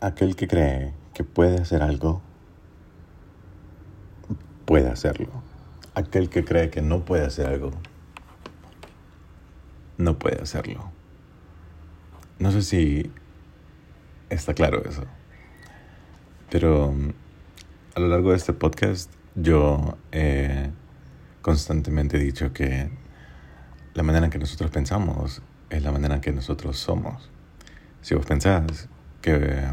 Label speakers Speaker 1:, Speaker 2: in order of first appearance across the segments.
Speaker 1: Aquel que cree que puede hacer algo, puede hacerlo. Aquel que cree que no puede hacer algo, no puede hacerlo. No sé si está claro eso. Pero mm, a lo largo de este podcast yo he constantemente dicho que la manera en que nosotros pensamos es la manera en que nosotros somos. Si vos pensás que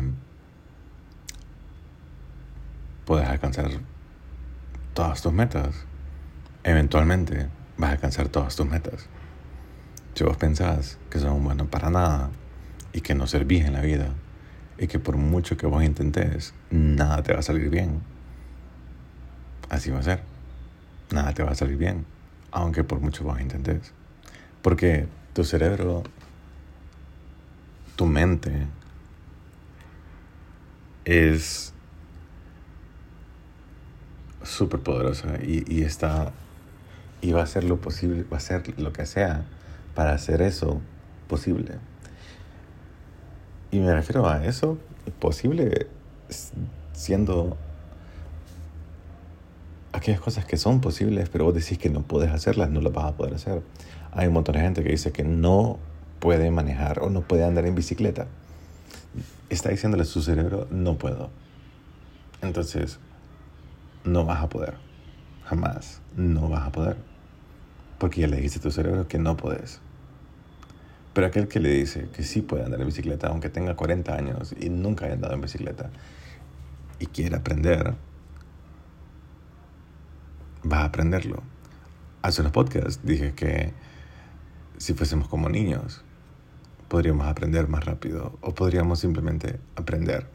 Speaker 1: puedes alcanzar todas tus metas, eventualmente vas a alcanzar todas tus metas. Si vos pensás que sos bueno para nada, y que no servís en la vida y que por mucho que vos intentes, nada te va a salir bien. Así va a ser. Nada te va a salir bien, aunque por mucho vos intentes. Porque tu cerebro, tu mente, es súper poderosa y, y, está y va a hacer lo posible, va a hacer lo que sea para hacer eso posible. Y me refiero a eso, posible siendo aquellas cosas que son posibles, pero vos decís que no puedes hacerlas, no las vas a poder hacer. Hay un montón de gente que dice que no puede manejar o no puede andar en bicicleta. Está diciéndole a su cerebro, no puedo. Entonces, no vas a poder. Jamás. No vas a poder. Porque ya le dijiste a tu cerebro que no puedes. Pero aquel que le dice que sí puede andar en bicicleta, aunque tenga 40 años y nunca haya andado en bicicleta, y quiere aprender, va a aprenderlo. Hace unos podcasts dije que si fuésemos como niños, podríamos aprender más rápido o podríamos simplemente aprender,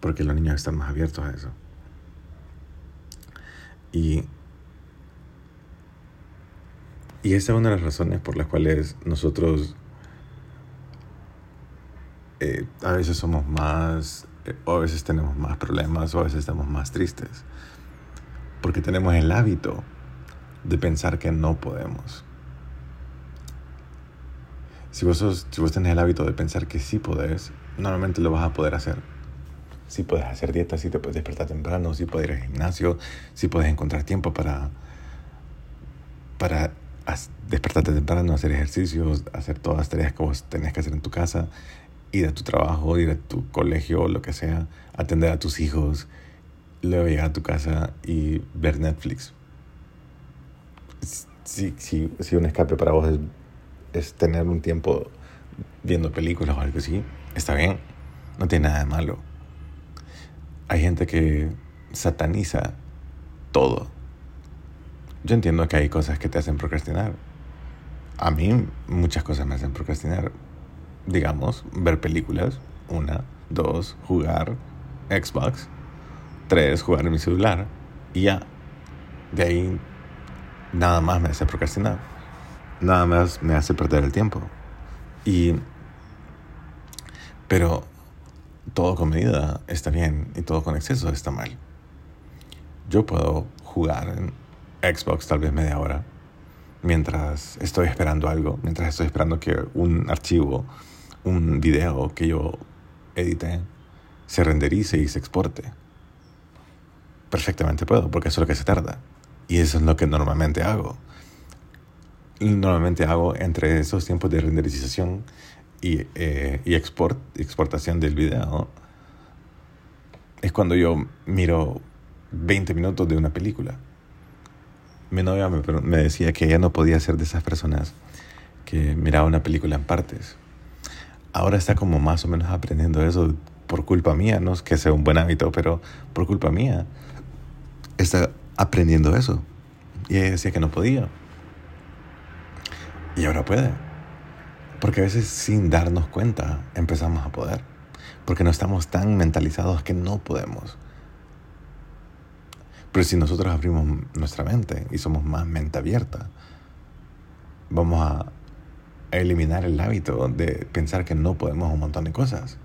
Speaker 1: porque los niños están más abiertos a eso. Y y esa es una de las razones por las cuales nosotros eh, a veces somos más, eh, o a veces tenemos más problemas, o a veces estamos más tristes. Porque tenemos el hábito de pensar que no podemos. Si vos, si vos tenés el hábito de pensar que sí podés, normalmente lo vas a poder hacer. Si puedes hacer dieta, si te puedes despertar temprano, si puedes ir al gimnasio, si puedes encontrar tiempo para, para despertarte temprano, hacer ejercicios, hacer todas las tareas que vos tenés que hacer en tu casa, ir a tu trabajo, ir a tu colegio, lo que sea, atender a tus hijos, luego llegar a tu casa y ver Netflix. Si, si, si un escape para vos es, es tener un tiempo viendo películas o algo así, está bien, no tiene nada de malo. Hay gente que sataniza todo yo entiendo que hay cosas que te hacen procrastinar. A mí muchas cosas me hacen procrastinar. Digamos, ver películas. Una, dos, jugar Xbox. Tres, jugar en mi celular. Y ya. De ahí nada más me hace procrastinar. Nada más me hace perder el tiempo. Y... Pero todo con medida está bien y todo con exceso está mal. Yo puedo jugar en Xbox tal vez media hora, mientras estoy esperando algo, mientras estoy esperando que un archivo, un video que yo edité, se renderice y se exporte. Perfectamente puedo, porque eso es lo que se tarda. Y eso es lo que normalmente hago. Normalmente hago entre esos tiempos de renderización y, eh, y export, exportación del video. Es cuando yo miro 20 minutos de una película mi novia me, decía que ella no podía ser de esas personas que miraba una película en partes. Ahora está como más o menos aprendiendo eso por culpa mía, no es que sea un buen hábito, pero por culpa mía está aprendiendo eso. Y ella decía que no podía. Y ahora puede. Porque a veces sin darnos cuenta empezamos a poder. Porque no estamos tan mentalizados que no podemos. Pero si nosotros abrimos nuestra mente y somos más mente abierta, vamos a eliminar el hábito de pensar que no podemos un montón de cosas.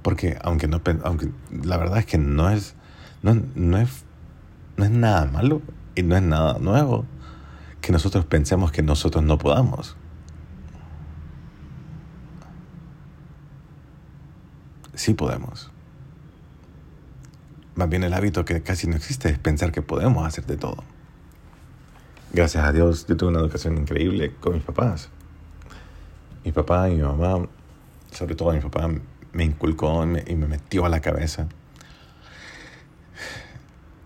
Speaker 1: Porque aunque no aunque la verdad es que no es no, no es no es nada malo y no es nada nuevo que nosotros pensemos que nosotros no podamos. sí podemos. Más bien el hábito que casi no existe es pensar que podemos hacer de todo. Gracias a Dios yo tuve una educación increíble con mis papás. Mi papá y mi mamá, sobre todo mi papá, me inculcó y me, metió a la cabeza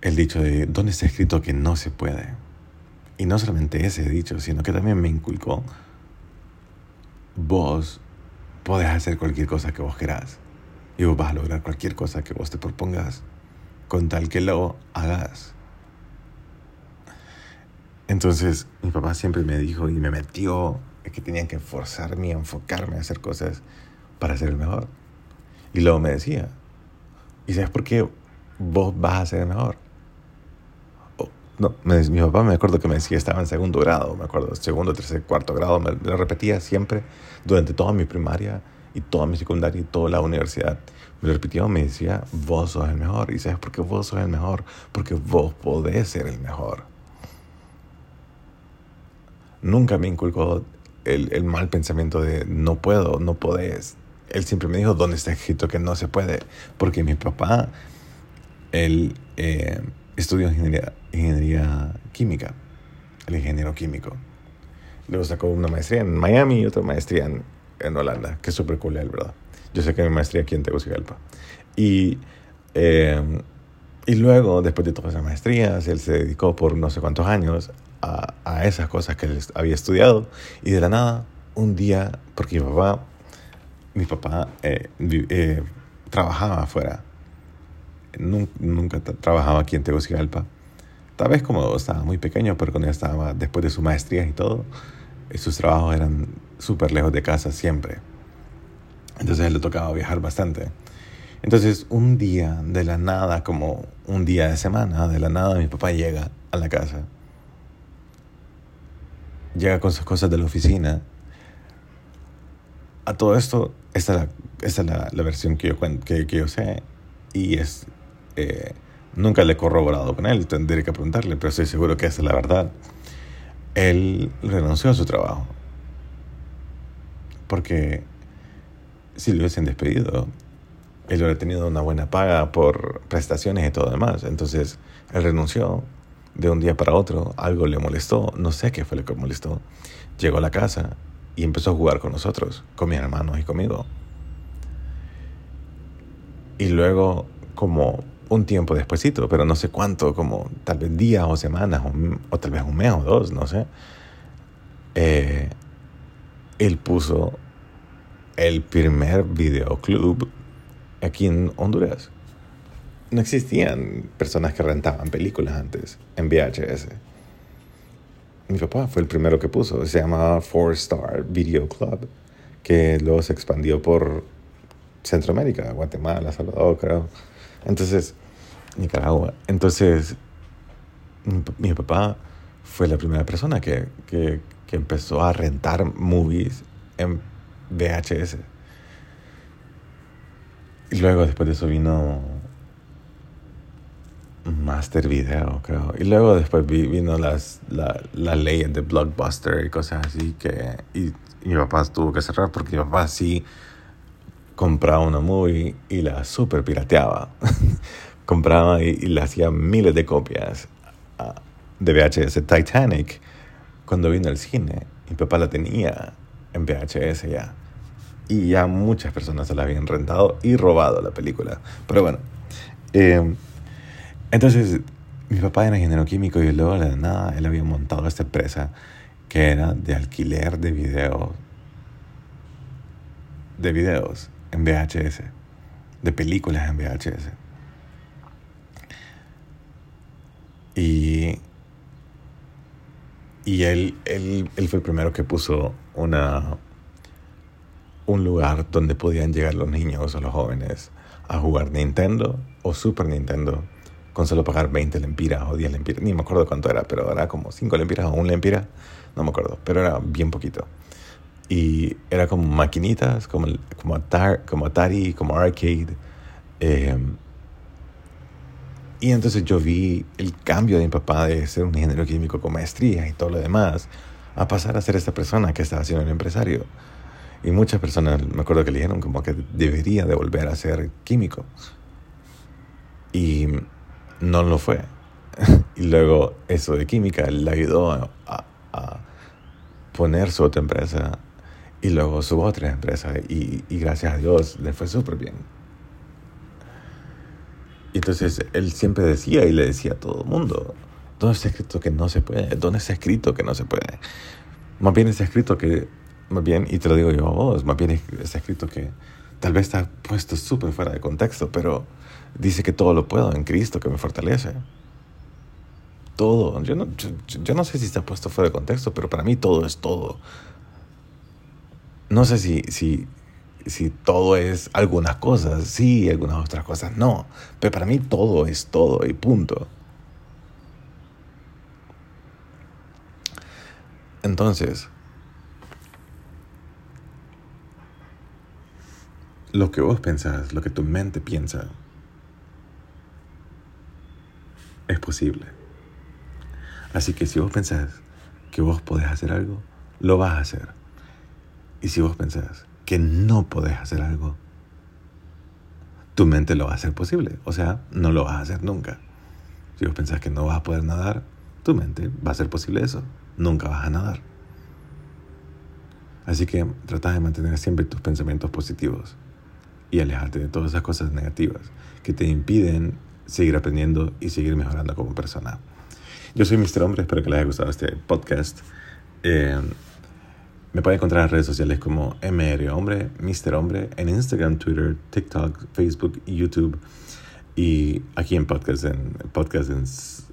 Speaker 1: el dicho de ¿dónde está escrito que no se puede? Y no solamente ese dicho, sino que también me inculcó vos podés hacer cualquier cosa que vos querás y vos vas a lograr cualquier cosa que vos te propongas con tal que lo hagas. Entonces mi papá siempre me dijo y me metió que tenía que forzarme y enfocarme a hacer cosas para ser el mejor. Y luego me decía, ¿y sabes por qué vos vas a ser el mejor? No, mi papá me acuerdo que me decía, estaba en segundo grado, me acuerdo, segundo, tercer, cuarto grado, me lo repetía siempre durante toda mi primaria y toda mi secundaria y toda la universidad. Me lo repitió, me decía, vos sos el mejor. ¿Y sabes por qué vos sos el mejor? Porque vos podés ser el mejor. Nunca me inculcó el, el mal pensamiento de no puedo, no podés. Él siempre me dijo, ¿dónde está escrito que no se puede? Porque mi papá, él eh, estudió ingeniería, ingeniería química, el ingeniero químico. Luego sacó una maestría en Miami y otra maestría en, en Holanda, que es súper cool, ¿verdad? Yo sé que mi maestría aquí en Tegucigalpa. Y, eh, y luego, después de todas esas maestrías, él se dedicó por no sé cuántos años a, a esas cosas que él había estudiado. Y de la nada, un día, porque mi papá, mi papá eh, eh, trabajaba afuera. Nunca, nunca trabajaba aquí en Tegucigalpa. Tal vez como estaba muy pequeño, pero cuando estaba después de su maestría y todo, sus trabajos eran súper lejos de casa siempre. Entonces a él le tocaba viajar bastante. Entonces un día de la nada, como un día de semana, de la nada mi papá llega a la casa. Llega con sus cosas de la oficina. A todo esto, esta es la, la, versión que yo, que, que yo sé. Y es... Eh, nunca le he corroborado con él, tendré que preguntarle, pero estoy seguro que esa es la verdad. Él renunció a su trabajo. Porque si lo hubiesen despedido, él hubiera tenido una buena paga por prestaciones y todo demás. Entonces, él renunció de un día para otro, algo le molestó, no sé qué fue lo que molestó. Llegó a la casa y empezó a jugar con nosotros, con mis hermanos y conmigo. Y luego, como un tiempo despuesito, pero no sé cuánto, como tal vez días o semanas, o, tal vez un mes o dos, no sé, eh, él puso el primer videoclub aquí en Honduras. No existían personas que rentaban películas antes en VHS. Mi papá fue el primero que puso. Se llamaba Four Star Video Club, que luego se expandió por Centroamérica, Guatemala, Salvador, creo. Entonces, Nicaragua. Entonces, mi, papá fue la primera persona que, que, empezó a rentar movies en VHS. Y luego después de eso vino Master Video, creo. Y luego después vino las, la, la ley de Blockbuster y cosas así que... Y, mi papá tuvo que cerrar porque mi papá sí compraba una movie y la super pirateaba. compraba y, le hacía miles de copias ah, de VHS Titanic cuando vino al cine. Mi papá la tenía en VHS ya y ya muchas personas se la habían rentado y robado la película. Pero bueno, eh, entonces mi papá era ingeniero químico y luego de nada él había montado esta empresa que era de alquiler de videos, de videos en VHS, de películas en VHS. Y, y él, él, él fue el primero que puso una, un lugar donde podían llegar los niños o los jóvenes a jugar Nintendo o Super Nintendo con solo pagar 20 lempiras o 10 lempiras, ni me acuerdo cuánto era, pero era como 5 lempiras o 1 lempira, no me acuerdo, pero era bien poquito. Y era como maquinitas, como, como, Atari, como Arcade. Em, y entonces yo vi el cambio de mi papá de ser un ingeniero químico con maestría y todo lo demás, a pasar a ser esta persona que estaba siendo un empresario Y muchas personas, me acuerdo que le dijeron como que debería de volver a ser químico. Y no lo fue. y luego eso de química le ayudó a, a, poner su otra empresa y luego su otra empresa. Y, y gracias a Dios le fue súper bien. Y entonces él siempre decía y le decía a todo el mundo, ¿dónde está escrito que no se puede? ¿Dónde está escrito que no se puede? Más bien está escrito que, más bien, y te lo digo yo a vos, más bien está escrito que tal vez está puesto súper fuera de contexto, pero dice que todo lo puedo en Cristo que me fortalece. Todo. Yo no, yo, no sé si está puesto fuera de contexto, pero para mí todo es todo. No sé si, si, si todo es algunas cosas, sí, algunas otras cosas no. Pero para mí todo es todo y punto. Entonces, lo que vos pensás, lo que tu mente piensa, es posible. Así que si vos pensás que vos podés hacer algo, lo vas a hacer. Y si vos pensás que no podés hacer algo, tu mente lo va a hacer posible. O sea, no lo vas a hacer nunca. Si vos pensás que no vas a poder nadar, tu mente va a hacer posible eso. Nunca vas a nadar. Así que trata de mantener siempre tus pensamientos positivos y alejarte de todas esas cosas negativas que te impiden seguir aprendiendo y seguir mejorando como persona. Yo soy Mr. Hombre, espero que les haya gustado este podcast. Eh, me pueden encontrar en redes sociales como MR Hombre, Mr. Hombre, en Instagram, Twitter, TikTok, Facebook YouTube. Y aquí en podcast, en podcast en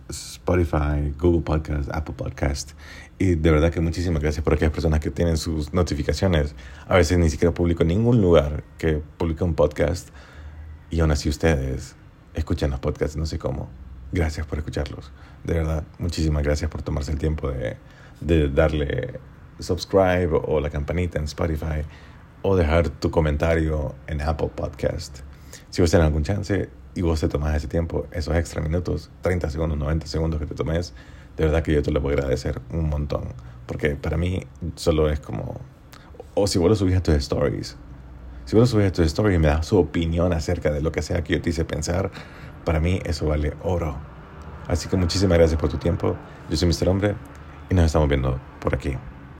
Speaker 1: Spotify, Google Podcast, Apple Podcast. Y de verdad que muchísimas gracias por aquellas personas que tienen sus notificaciones. A veces ni siquiera publico en ningún lugar que publique un podcast. Y aún así ustedes escuchan los podcasts, no sé cómo. Gracias por escucharlos. De verdad, muchísimas gracias por tomarse el tiempo de, de darle subscribe o la campanita en Spotify o dejar tu comentario en Apple Podcast. Si vos tenés algún chance y vos te tomás ese tiempo, esos extra minutos, 30 segundos, 90 segundos que te tomes, de verdad que yo te lo voy a agradecer un montón. Porque para mí solo es como... O si vos lo subís a tus stories. Si vos lo subís a tus stories y me das su opinión acerca de lo que sea que yo te hice pensar, para mí eso vale oro. Así que muchísimas gracias por tu tiempo. Yo soy Mr. Hombre y nos estamos viendo por aquí.